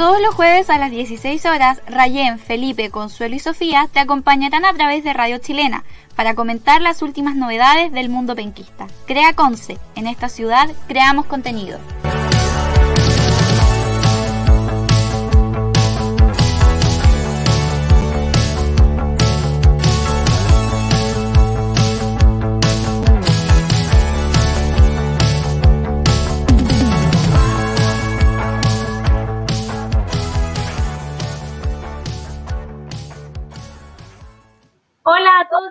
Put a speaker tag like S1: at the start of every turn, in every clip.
S1: Todos los jueves a las 16 horas, Rayén, Felipe, Consuelo y Sofía te acompañarán a través de Radio Chilena para comentar las últimas novedades del mundo penquista. Crea Conce, en esta ciudad creamos contenido.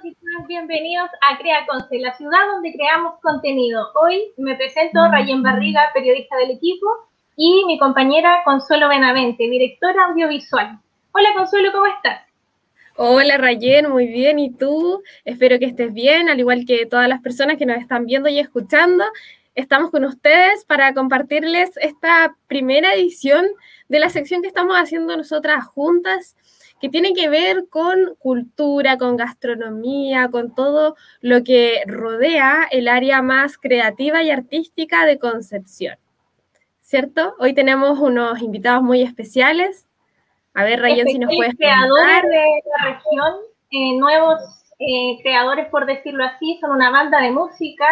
S2: Y todas, bienvenidos a Crea Conce, la ciudad donde creamos contenido. Hoy me presento Rayen Barriga, periodista del equipo, y mi compañera Consuelo Benavente, directora audiovisual. Hola Consuelo, ¿cómo estás?
S3: Hola Rayen, muy bien. ¿Y tú? Espero que estés bien, al igual que todas las personas que nos están viendo y escuchando. Estamos con ustedes para compartirles esta primera edición de la sección que estamos haciendo nosotras juntas que tiene que ver con cultura, con gastronomía, con todo lo que rodea el área más creativa y artística de Concepción. ¿Cierto? Hoy tenemos unos invitados muy especiales. A ver, Rayen, si nos puedes
S2: creadores de la región, eh, nuevos eh, creadores, por decirlo así, son una banda de música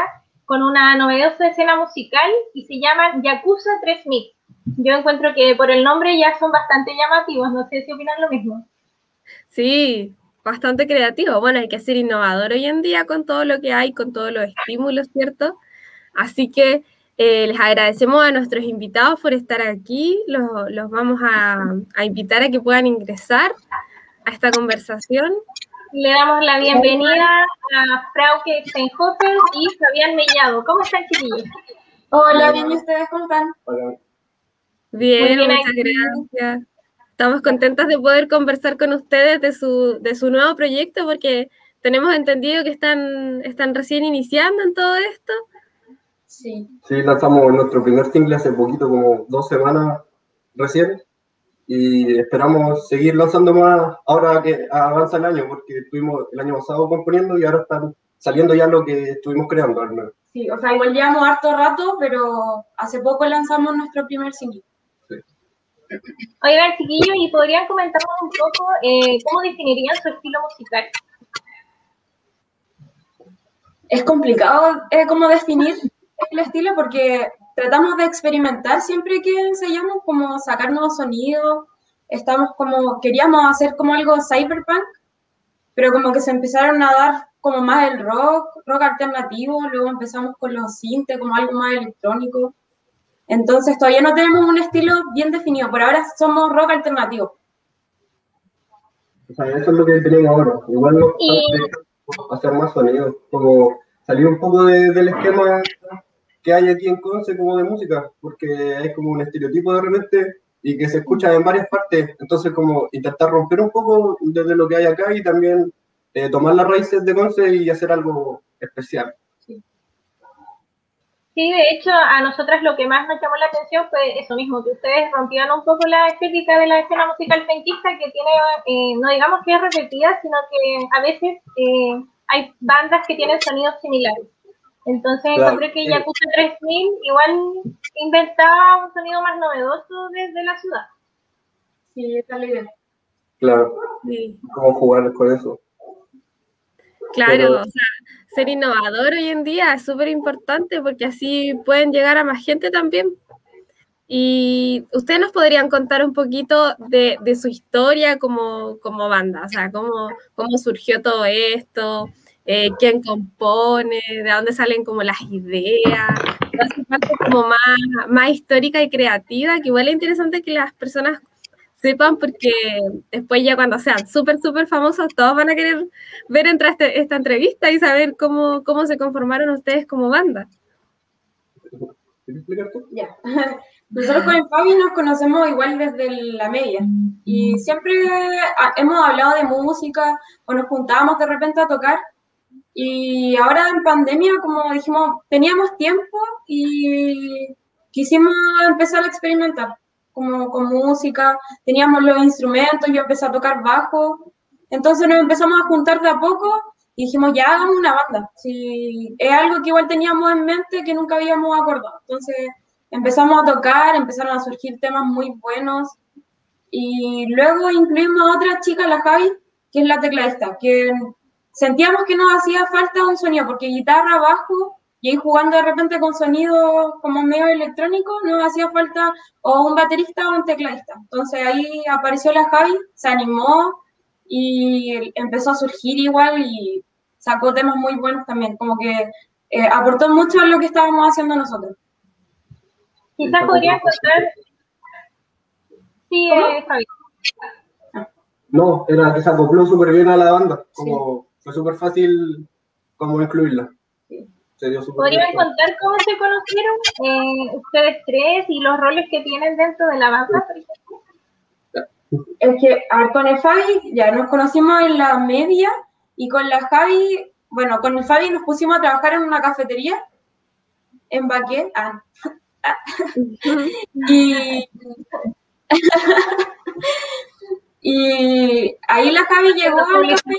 S2: con una novedosa escena musical y se llaman Yakuza 3000. Yo encuentro que por el nombre ya son bastante llamativos, no sé si opinan lo mismo.
S3: Sí, bastante creativo. Bueno, hay que ser innovador hoy en día con todo lo que hay, con todos los estímulos, ¿cierto? Así que eh, les agradecemos a nuestros invitados por estar aquí. Los, vamos a, invitar a que puedan ingresar a esta conversación.
S2: Le damos la bienvenida a Frauke Steinhofer y Fabián Mellado. ¿Cómo están, chiquillos?
S4: Hola, bien, ¿y ustedes cómo están?
S3: Bien, muchas gracias. Estamos contentas de poder conversar con ustedes de su, de su nuevo proyecto porque tenemos entendido que están, están recién iniciando en todo esto.
S5: Sí. Sí, lanzamos nuestro primer single hace poquito, como dos semanas recién, y esperamos seguir lanzando más ahora que avanza el año, porque estuvimos el año pasado componiendo y ahora están saliendo ya lo que estuvimos creando.
S4: Sí, o sea, igual llevamos harto rato, pero hace poco lanzamos nuestro primer single.
S2: Oigan, chiquillos, ¿y podrían comentarnos un poco eh, cómo definirían su estilo musical?
S4: Es complicado eh, cómo definir el estilo porque tratamos de experimentar siempre que ensayamos, como sacar nuevos sonidos. Estamos como, queríamos hacer como algo cyberpunk, pero como que se empezaron a dar como más el rock, rock alternativo, luego empezamos con los synth, como algo más electrónico. Entonces todavía no tenemos un estilo bien definido. Por ahora somos rock alternativo.
S5: O sea, eso es lo que tenemos ahora. Igual nos hacer más sonido, como salir un poco del esquema que hay aquí en Conce como de música, porque hay como un estereotipo de repente y que se escucha en varias partes. Entonces como intentar romper un poco desde lo que hay acá y también eh, tomar las raíces de Conce y hacer algo especial.
S2: Sí, de hecho, a nosotras lo que más nos llamó la atención fue eso mismo, que ustedes rompían un poco la estética de la escena musical penquista, que tiene, eh, no digamos que es repetida, sino que a veces eh, hay bandas que tienen sonidos similares. Entonces, yo creo que Yakuza 3000 igual inventaba un sonido más novedoso desde la ciudad.
S4: Sí, está la
S5: Claro. ¿Cómo jugar con eso?
S3: Claro, o sea, ser innovador hoy en día es súper importante porque así pueden llegar a más gente también. Y ustedes nos podrían contar un poquito de, su historia como, banda, o sea, cómo, cómo surgió todo esto, eh, quién compone, de dónde salen como las ideas, como más, más histórica y creativa, que igual es interesante que las personas sepan porque después ya cuando sean súper, súper famosos, todos van a querer ver entre este, esta entrevista y saber cómo, cómo se conformaron ustedes como banda.
S4: Ya. Nosotros con el Fabi nos conocemos igual desde la media y siempre hemos hablado de música o nos juntábamos de repente a tocar y ahora en pandemia como dijimos teníamos tiempo y quisimos empezar a experimentar como con música, teníamos los instrumentos, yo empecé a tocar bajo, entonces nos empezamos a juntar de a poco y dijimos, ya hagamos una banda. Si es algo que igual teníamos en mente que nunca habíamos acordado. Entonces empezamos a tocar, empezaron a surgir temas muy buenos Y luego incluimos a otra chica, la Javi, que es la tecladista, que sentíamos que nos hacía falta un sonido, porque guitarra, bajo, y ahí jugando de repente con sonido como medio electrónico, nos hacía falta o un baterista o un tecladista. Entonces ahí apareció la Javi, se animó y empezó a surgir igual y sacó temas muy buenos también, como que eh, aportó mucho a lo que estábamos haciendo nosotros.
S2: Quizás podrías contar... Sí, eh, Javi.
S5: No, era que se acopló súper bien a la banda, como fue súper fácil como incluirla.
S2: ¿Podrían contar cómo se conocieron eh, ustedes tres y los roles que tienen dentro de la banda, por ejemplo?
S4: Es que, a ver, con el Fabi ya nos conocimos en la media y con la Javi, bueno, con el Fabi nos pusimos a trabajar en una cafetería en Baquet. Ah. y, y ahí la Javi llegó al café.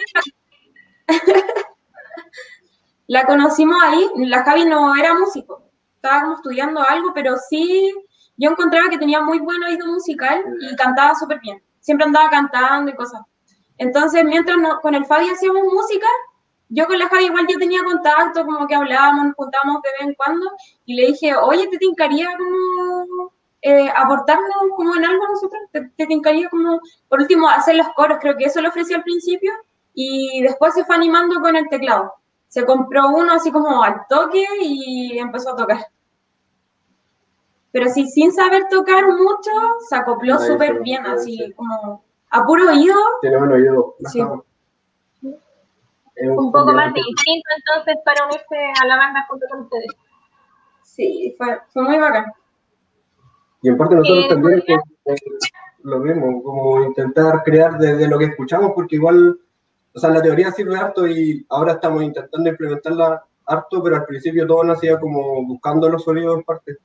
S4: La conocimos ahí, la Javi no era músico, estaba como estudiando algo, pero sí, yo encontraba que tenía muy buen oído musical y cantaba súper bien, siempre andaba cantando y cosas. Entonces, mientras con el Fabi hacíamos música, yo con la Javi igual ya tenía contacto, como que hablábamos, nos juntábamos de vez en cuando, y le dije, oye, ¿te tincaría como eh, aportarnos como en algo nosotros? ¿Te, ¿Te tincaría como, por último, hacer los coros? Creo que eso lo ofrecí al principio, y después se fue animando con el teclado se compró uno así como al toque y empezó a tocar. Pero sí, sin saber tocar mucho, se acopló súper bien, así como a puro oído.
S5: Tiene buen oído.
S4: Sí.
S2: Un poco más de instinto entonces para unirse a la banda junto con ustedes.
S4: Sí, fue, fue muy bacán.
S5: Y en parte nosotros eh, también lo mismo, como intentar crear desde lo que escuchamos, porque igual o sea, la teoría sirve harto y ahora estamos intentando implementarla harto, pero al principio todo nacía como buscando los sonidos en parte,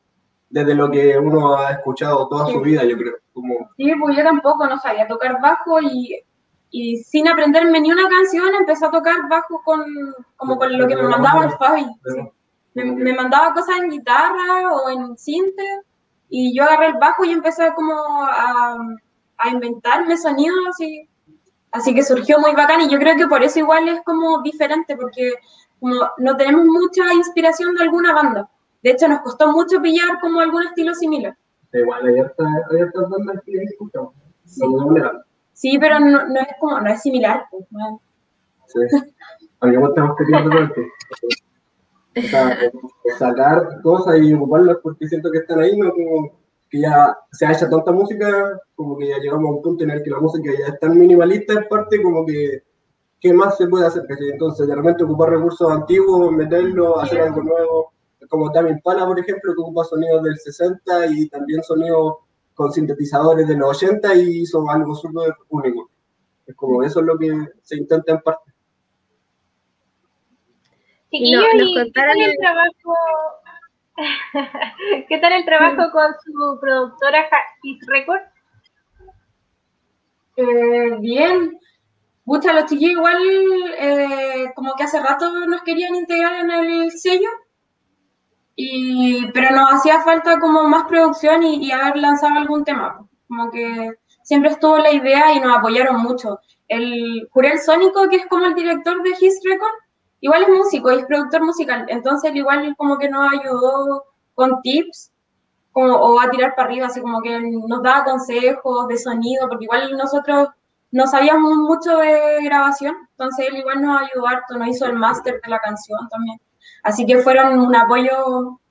S5: desde lo que uno ha escuchado toda su vida, yo creo. Como...
S4: Sí, pues yo tampoco no sabía tocar bajo y, y sin aprenderme ni una canción empecé a tocar bajo con, como con lo que me mandaba el Fabi. Me, me, mandaba cosas en guitarra o en cinte y yo agarré el bajo y empecé como a, a inventarme sonidos así Así que surgió muy bacán y yo creo que por eso igual es como diferente, porque como no tenemos mucha inspiración de alguna banda. De hecho, nos costó mucho pillar como algún estilo similar.
S5: Igual hay otras bandas que escuchamos. Sí.
S4: sí, pero no, no, es como, no es similar. Pues, no.
S5: Sí. Aunque estamos queriendo o sea, sacar cosas y ocuparlas porque siento que están ahí, no como que ya se ha hecho tanta música, como que ya llegamos a un punto en el que la música ya es tan minimalista en parte, como que, ¿qué más se puede hacer? Entonces, de repente ocupar recursos antiguos, meterlos, hacer algo nuevo, como también Pala, por ejemplo, que ocupa sonidos del 60 y también sonidos con sintetizadores de los 80 y hizo algo súper único. Es como eso es lo que se intenta en parte.
S2: y nos contaron el trabajo ¿Qué tal el trabajo con su productora His Record?
S4: Eh, bien. Muchas los chiquillos igual eh, como que hace rato nos querían integrar en el sello, y, pero nos hacía falta como más producción y, y, haber lanzado algún tema. Como que siempre estuvo la idea y nos apoyaron mucho. El Jurel Sónico, que es como el director de His Record, igual es músico y es productor musical, entonces igual como que nos ayudó con tips como, o a tirar para arriba, así como que nos daba consejos de sonido, porque igual nosotros no sabíamos mucho de grabación, entonces él igual nos ayudó harto, nos hizo el máster de la canción también. Así que fueron un apoyo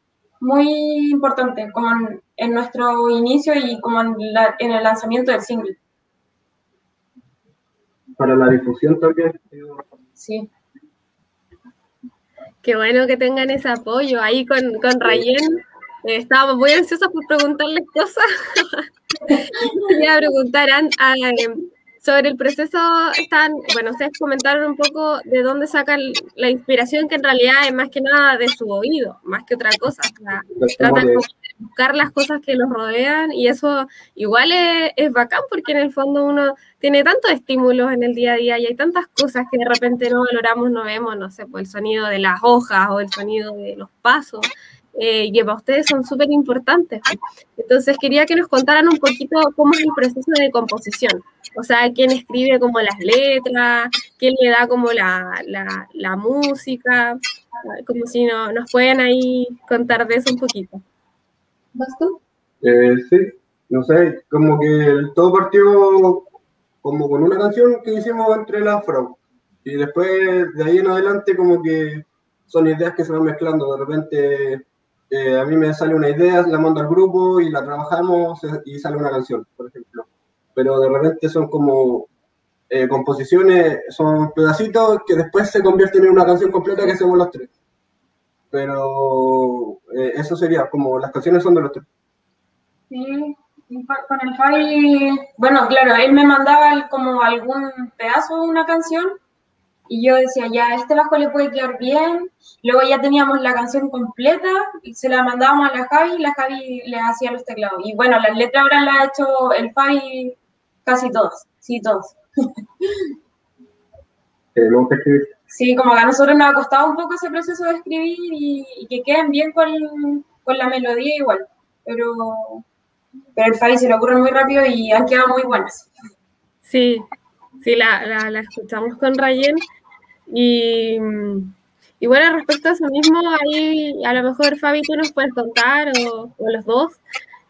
S4: muy importante como en, nuestro inicio y como en, en el lanzamiento del single.
S5: Para la difusión también.
S4: Sí.
S3: Qué bueno que tengan ese apoyo ahí con, con Rayen. Eh, estábamos muy ansiosos por preguntarles cosas. Quería preguntar a, sobre el proceso, están, bueno, ustedes comentaron un poco de dónde sacan la inspiración, que en realidad es más que nada de su oído, más que otra cosa. tratan de buscar las cosas que los rodean y eso igual es, es, bacán porque en el fondo uno tiene tantos estímulos en el día a día y hay tantas cosas que de repente no valoramos, no vemos, no sé, pues el sonido de las hojas o el sonido de los pasos eh, que para ustedes son súper importantes. Entonces quería que nos contaran un poquito cómo es el proceso de composición. O sea, quién escribe como las letras, quién le da como la, la, música, como si no, nos pueden ahí contar de eso un poquito.
S5: ¿Vas? Eh, sí, no sé, como que todo partió como con una canción que hicimos entre las Frau. Y después de ahí en adelante como que son ideas que se van mezclando. De repente eh, a mí me sale una idea, la mando al grupo y la trabajamos eh, y sale una canción, por ejemplo. Pero de repente son como eh, composiciones, son pedacitos que después se convierten en una canción completa que hacemos los tres. Pero eso sería, como las canciones son de los tres.
S4: Sí, con el Fabi, bueno, claro, él me mandaba como algún pedazo de una canción y yo decía, ya, este bajo le puede quedar bien. Luego ya teníamos la canción completa y se la mandábamos a la Javi y la Javi le hacía los teclados. Y bueno, las letras ahora las ha hecho el Fabi casi todos, sí, todos. Sí, como que a nosotros nos ha costado un poco ese proceso de escribir y, que queden bien con, con la melodía igual. Pero pero el Fabi se lo ocurre muy rápido y han quedado muy buenas.
S3: Sí, sí, la, la, escuchamos con Rayen. Y, y, bueno, respecto a eso mismo, ahí a lo mejor Fabi tú nos puedes contar, o, los dos,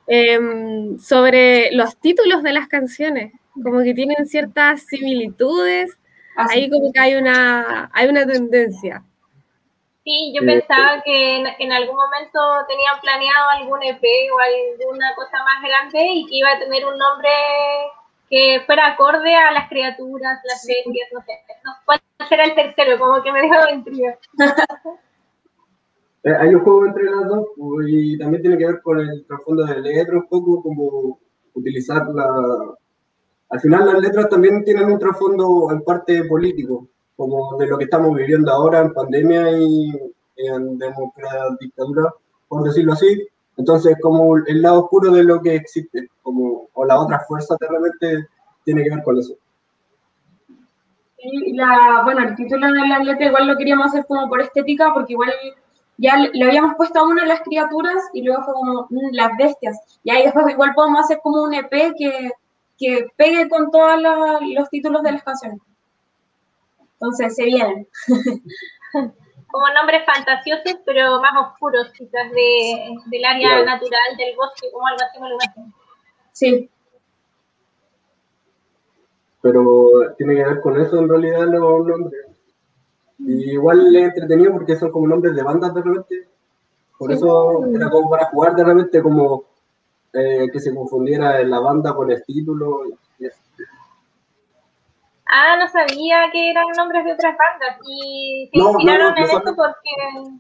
S3: em, sobre los títulos de las canciones, como que tienen ciertas similitudes, ah, ahí como que hay una, hay una tendencia.
S2: Sí, yo pensaba que en, algún momento tenían planeado algún EP o alguna cosa más grande y que iba a tener un nombre que fuera acorde a las criaturas, las bestias, no sé. No, ¿Cuál será el tercero? Como que me dejó intriga.
S5: Eh, hay un juego entre las dos pues, y también tiene que ver con el trasfondo de letra un poco, como utilizar la... Al final las letras también tienen un trasfondo en parte político, como de lo que estamos viviendo ahora en pandemia y en dictadura, por decirlo así. Entonces, como el lado oscuro de lo que existe, como, o la otra fuerza de repente tiene que ver con eso.
S4: Y la, bueno, el título de la letra igual lo queríamos hacer como por estética, porque igual ya le habíamos puesto a una las criaturas y luego fue como mm, las bestias. Y ahí después igual podemos hacer como un EP que, que pegue con todos los títulos de las canciones. Entonces se vienen.
S2: Como nombres fantasiosos, pero más oscuros, quizás de, del área natural del bosque, como algo así me lo imagino.
S4: Sí.
S5: Pero tiene que ver con eso en realidad los nombres. Y igual es entretenido porque son como nombres de bandas de repente. Por eso era como para jugar de repente, como eh, que se confundiera la banda con el título.
S2: Ah, no sabía que eran nombres de otras bandas. Y se inspiraron en esto porque.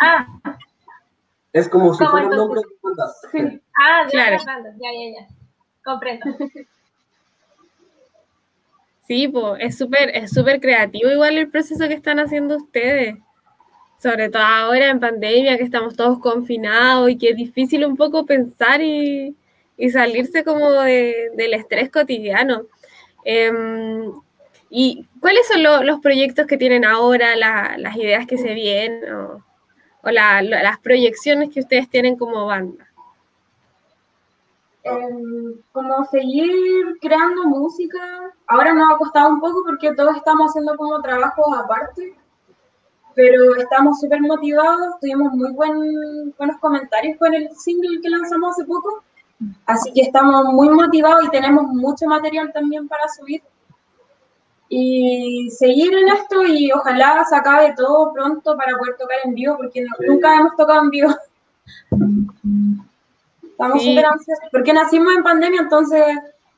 S2: Ah.
S5: Es como si fueran nombres de bandas.
S2: Ah, de otras bandas. Ya, ya, ya. Comprendo.
S3: Sí, pues es súper es súper creativo igual el proceso que están haciendo ustedes. Sobre todo ahora en pandemia, que estamos todos confinados y que es difícil un poco pensar y, y salirse como de, del estrés cotidiano. Em, ¿Y cuáles son los proyectos que tienen ahora, las ideas que se vienen o, las proyecciones que ustedes tienen como banda?
S4: Em, como seguir creando música. Ahora nos ha costado un poco porque todos estamos haciendo como trabajos aparte, pero estamos súper motivados. Tuvimos muy buen, buenos comentarios con el single que lanzamos hace poco. Así que estamos muy motivados y tenemos mucho material también para subir. Y seguir en esto y ojalá se acabe todo pronto para poder tocar en vivo, porque nunca hemos tocado en vivo. Estamos súper ansiosos, porque nacimos en pandemia, entonces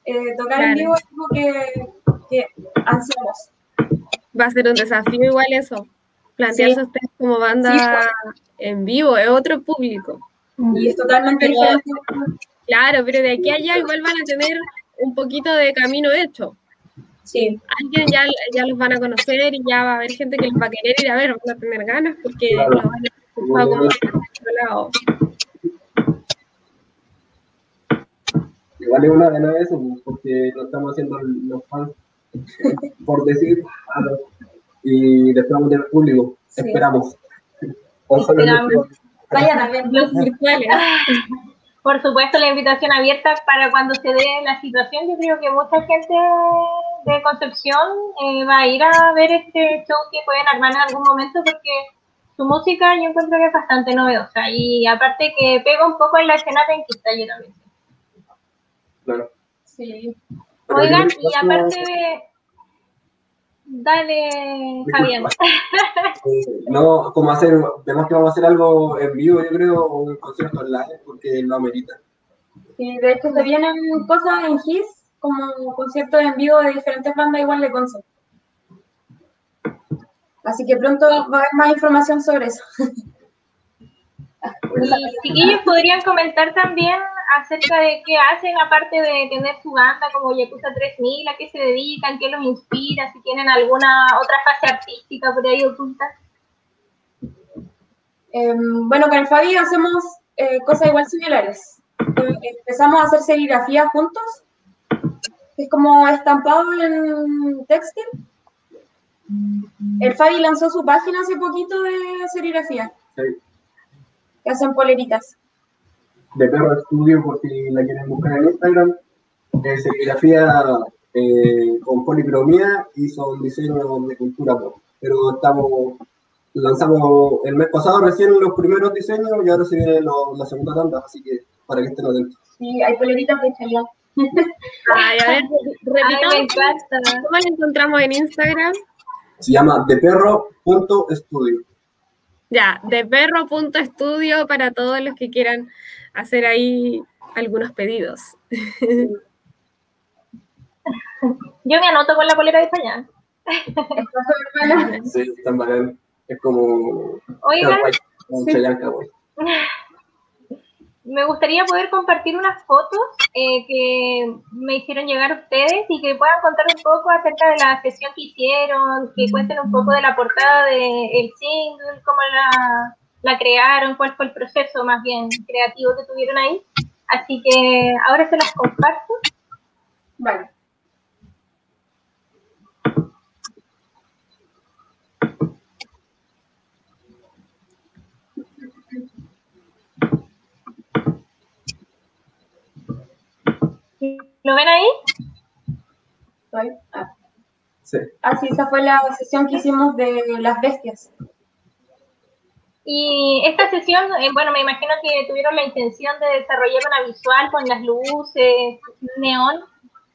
S4: eh, tocar en vivo es algo que, que ansiamos.
S3: Va a ser un desafío igual eso, plantearse ustedes como banda en vivo, es otro público.
S4: Y es totalmente diferente.
S3: Claro, pero de aquí a allá igual van a tener un poquito de camino hecho.
S4: Sí.
S3: Alguien ya, ya los van a conocer y ya va a haber gente que los va a querer ir a ver, van a tener ganas porque los van a como otro lado.
S5: Igual es una gana de eso, porque lo estamos haciendo los fans, por decir, y después vamos a tener público. Esperamos.
S2: Esperamos.
S4: Vaya también.
S3: Los virtuales.
S2: Por supuesto, la invitación abierta para cuando se dé la situación. Yo creo que mucha gente de Concepción eh, va a ir a ver este show que pueden armar en algún momento porque su música yo encuentro que es bastante novedosa y aparte que pega un poco en la escena penquista yo también.
S5: Claro.
S4: Sí.
S2: Oigan, y aparte de... Dale, Javier.
S5: Eh, no, como hacer, tenemos que vamos a hacer algo en vivo, yo creo, o un concierto online, porque lo amerita.
S4: Sí, de hecho se vienen cosas en GIS, como conciertos en vivo de diferentes bandas igual de concept. Así que pronto va a haber más información sobre eso.
S2: Y chiquillos podrían comentar también acerca de qué hacen, aparte de tener su banda como Yakuza 3000, a qué se dedican, qué los inspira, si tienen alguna otra fase artística por ahí oculta.
S4: Em, bueno, con el Fabi hacemos eh, cosas igual similares. Eh, empezamos a hacer serigrafía juntos. Es como estampado en textil. El Fabi lanzó su página hace poquito de serigrafía,
S5: Sí.
S4: que hacen poleritas.
S5: De Perro Estudio, por si la quieren buscar en Instagram. Eh, serigrafía eh, con policromía y son diseños de cultura pop. Pero estamos, lanzamos el mes pasado recién los primeros diseños y ahora se viene lo- la segunda tanda, así que para que estén atentos.
S4: Sí, hay poleritas de Chayanne.
S3: Ay, a ver, repitamos. ¿Cómo lo encontramos en Instagram?
S5: Se llama deperro.estudio.
S3: Ya, de perro.estudio para todos los que quieran hacer ahí algunos pedidos.
S2: Yo me anoto con la polera de Chayanne.
S4: Está súper buena.
S5: Sí, tan bacán. Es como.
S2: Oigan, me gustaría poder compartir unas fotos eh, que me hicieron llegar ustedes y que puedan contar un poco acerca de la sesión que hicieron, que cuenten un poco de la portada del single, cómo la, la crearon, cuál fue el proceso más bien creativo que tuvieron ahí. Así que ahora se las comparto.
S4: Vale.
S2: ¿Lo ven ahí?
S4: Estoy- ah.
S5: Sí.
S4: Ah, sí, esa fue la sesión que hicimos de las bestias.
S2: Y esta sesión, eh, bueno, me imagino que tuvieron la intención de desarrollar una visual con las luces, neón.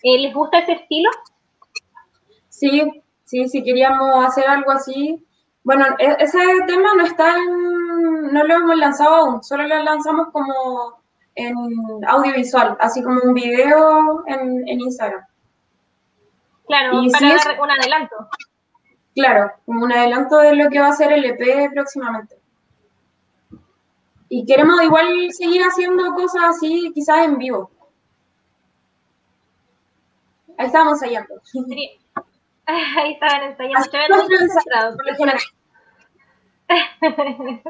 S2: Eh, ¿Les gusta ese estilo?
S4: Sí, sí, sí queríamos hacer algo así. Bueno, e- ese tema no está en, no lo hemos lanzado aún, solo lo lanzamos como en audiovisual, así como un video en, en Instagram.
S2: Claro,
S4: Y
S2: para
S4: sí
S2: dar un adelanto.
S4: Claro, como un adelanto de lo que va a ser el EP próximamente. Y queremos igual seguir haciendo cosas así, quizás en vivo. Ahí estamos ensayando.
S2: Ahí estaban ensayando,
S4: por lo.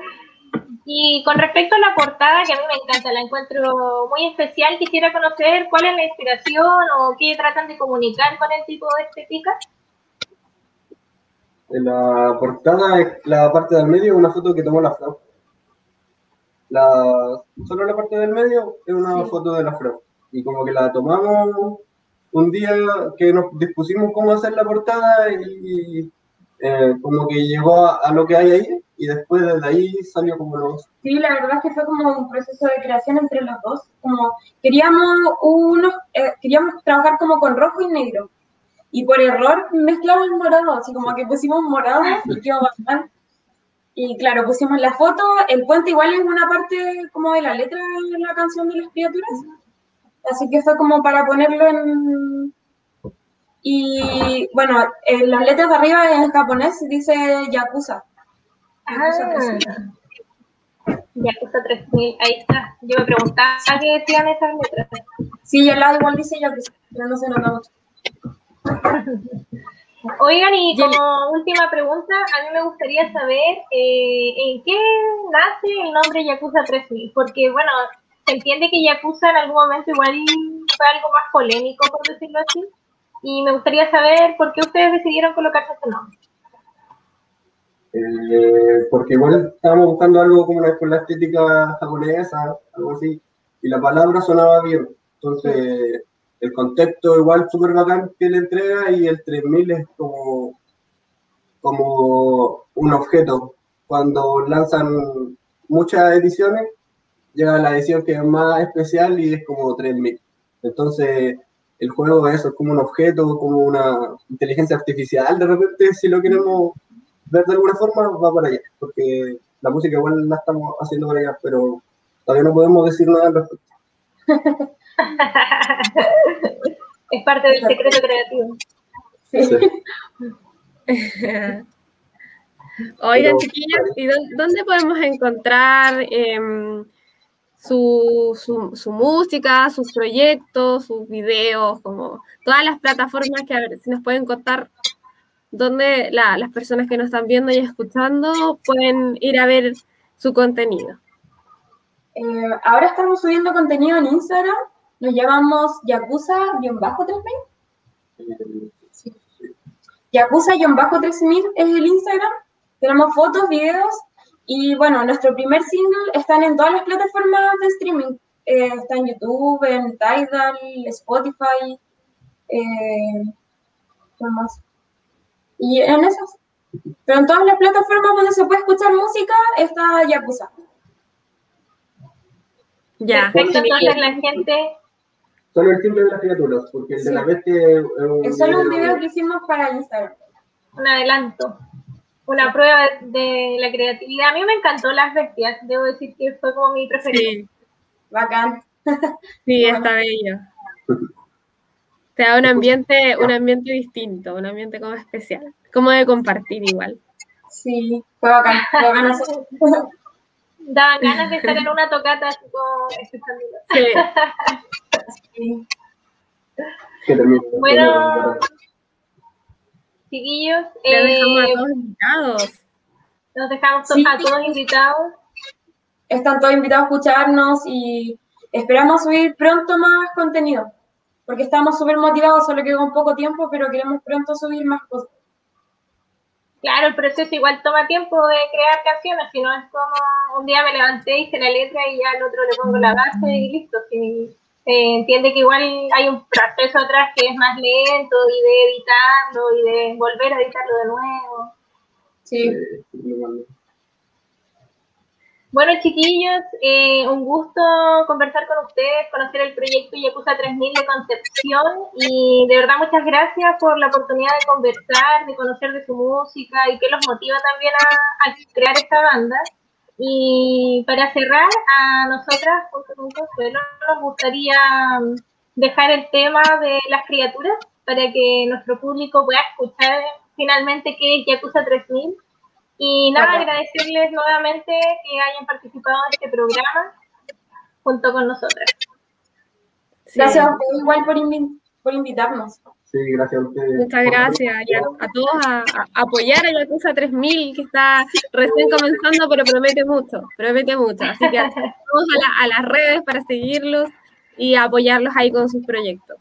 S2: Y con respecto a la portada, que a mí me encanta, la encuentro muy especial, quisiera conocer cuál es la inspiración o qué tratan de comunicar con el tipo de estética.
S5: En la portada, es la parte del medio, una foto que tomó la Flau. La, solo la parte del medio es una
S4: Sí.
S5: foto de la Flau. Y como que la tomamos un día que nos dispusimos cómo hacer la portada y eh, como que llegó a, a lo que hay ahí y después desde ahí salió como los...
S4: Sí, la verdad es que fue como un proceso de creación entre los dos. Como queríamos unos, eh, queríamos trabajar como con rojo y negro. Y por error mezclamos morado, así como que pusimos morado y quedó bastante. Y claro, pusimos la foto, el puente igual es una parte como de la letra de la canción de las criaturas. Así que fue como para ponerlo en... Y bueno, en las letras de arriba en japonés dice Yakuza. Yakuza 3000.
S2: Yakuza 3000, ahí está. Yo me preguntaba qué decían esas letras.
S4: Sí, al lado igual dice Yakuza, pero no se nota mucho.
S2: Oigan, y como última pregunta, a mí me gustaría saber eh, en qué nace el nombre Yakuza 3000, porque bueno, se entiende que Yakuza en algún momento igual fue algo más polémico, por decirlo así, y me gustaría saber por qué ustedes decidieron colocarse ese nombre.
S5: Eh, porque igual estábamos buscando algo como una escuela estética japonesa, algo así, y la palabra sonaba bien. Entonces, el contexto igual súper bacán que le entrega y el 3000 es como, como un objeto. Cuando lanzan muchas ediciones, llega la edición que es más especial y es como 3000. Entonces, el juego es eso, es como un objeto, como una inteligencia artificial, de repente, si lo queremos ver de alguna forma, va para allá, porque la música igual la estamos haciendo para allá, pero todavía no podemos decir nada al respecto.
S2: es parte del secreto creativo.
S3: Oigan, chiquillos, ¿y dónde podemos encontrar em, su, su, música, sus proyectos, sus videos, como todas las plataformas que a ver si nos pueden contar dónde las personas que nos están viendo y escuchando pueden ir a ver su contenido?
S4: Eh, ahora estamos subiendo contenido en Instagram. Nos llamamos Yakuza-3000. Sí. Yakuza-3000 es el Instagram. Tenemos fotos, videos y bueno, nuestro primer single están en todas las plataformas de streaming. Eh, está en YouTube, en Tidal, Spotify, eh, más? Y en esas. Pero en todas las plataformas donde se puede escuchar música está Yakuza.
S3: Ya.
S2: Perfecto, entonces la gente.
S5: Solo el timbre de las criaturas, porque el de la que.
S4: Es solo un video que hicimos para Instagram.
S2: Un adelanto. Una prueba de la creatividad. A mí me encantó las bestias, debo decir que fue como mi preferida. Sí.
S4: Bacán.
S3: Sí, está bello. Te da un ambiente, un ambiente distinto, un ambiente como especial, como de compartir igual.
S4: Sí, fue bacán, fue bacán
S2: Daban ganas de estar en una tocata así como Sí. sí. Bueno, chiquillos,
S3: eh, dejamos a todos invitados.
S2: Nos dejamos a todos invitados.
S4: Están todos invitados a escucharnos y esperamos subir pronto más contenido porque estamos súper motivados, solo que con poco tiempo, pero queremos pronto subir más cosas.
S2: Claro, el proceso igual toma tiempo de crear canciones, si no es como un día me levanté, hice la letra y ya al otro le pongo la base y listo. Si, eh, entiende que igual hay un proceso atrás que es más lento y de editarlo y de volver a editarlo de nuevo.
S4: Sí.
S2: Bueno, chiquillos, eh, un gusto conversar con ustedes, conocer el proyecto Yakuza 3000 de Concepción y de verdad muchas gracias por la oportunidad de conversar, de conocer de su música y que los motiva también a, crear esta banda. Y para cerrar, a nosotras, junto con Consuelo, nos gustaría dejar el tema de las criaturas para que nuestro público pueda escuchar finalmente qué es Yakuza 3000 y nada, agradecerles nuevamente que hayan participado en este programa junto con nosotras.
S4: Gracias a ustedes igual por, por invitarnos.
S5: Sí, gracias a ustedes.
S3: Muchas gracias a, todos a, apoyar a Yakuza 3000 que está recién comenzando pero promete mucho, promete mucho. Así que vamos a, a las redes para seguirlos y apoyarlos ahí con sus proyectos.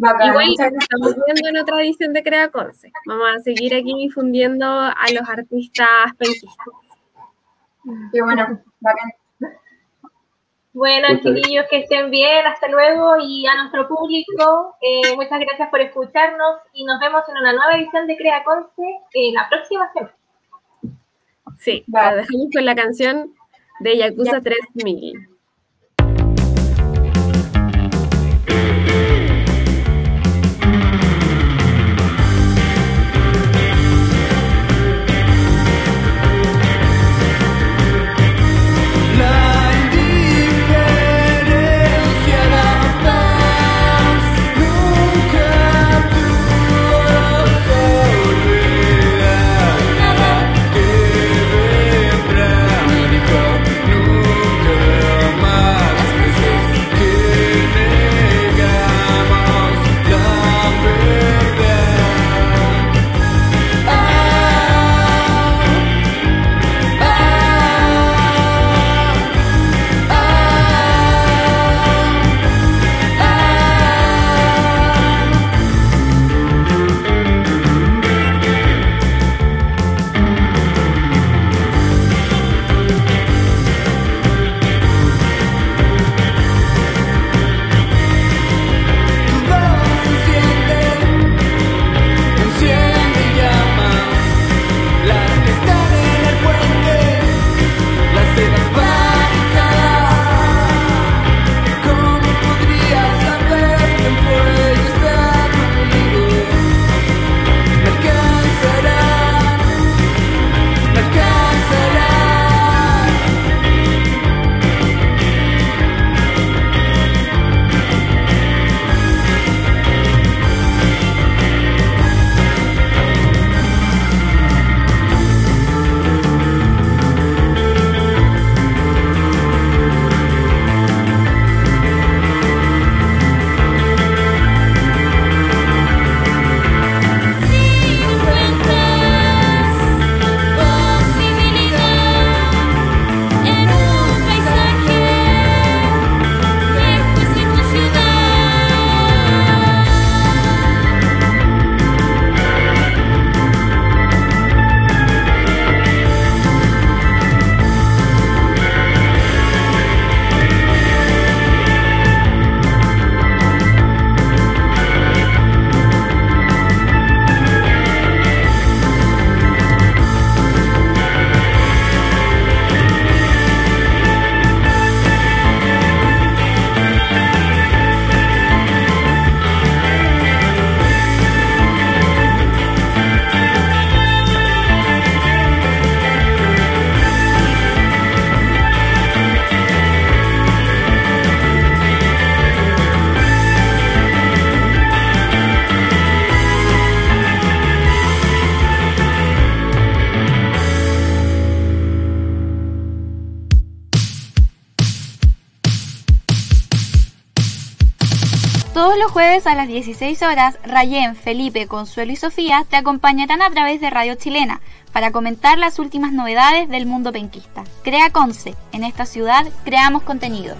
S3: Igual estamos viendo en otra edición de Crea Conce. Vamos a seguir aquí difundiendo a los artistas penquistas.
S4: Qué bueno, bacán.
S2: Bueno, chiquillos, que estén bien, hasta luego. Y a nuestro público, eh, muchas gracias por escucharnos y nos vemos en una nueva edición de Crea Conce eh, la próxima semana.
S3: Sí, vale. dejamos con la canción de Yakuza 3000.
S1: Jueves a las 16 horas, Rayén, Felipe, Consuelo y Sofía te acompañarán a través de Radio Chilena para comentar las últimas novedades del mundo penquista. Crea Conce, en esta ciudad creamos contenido.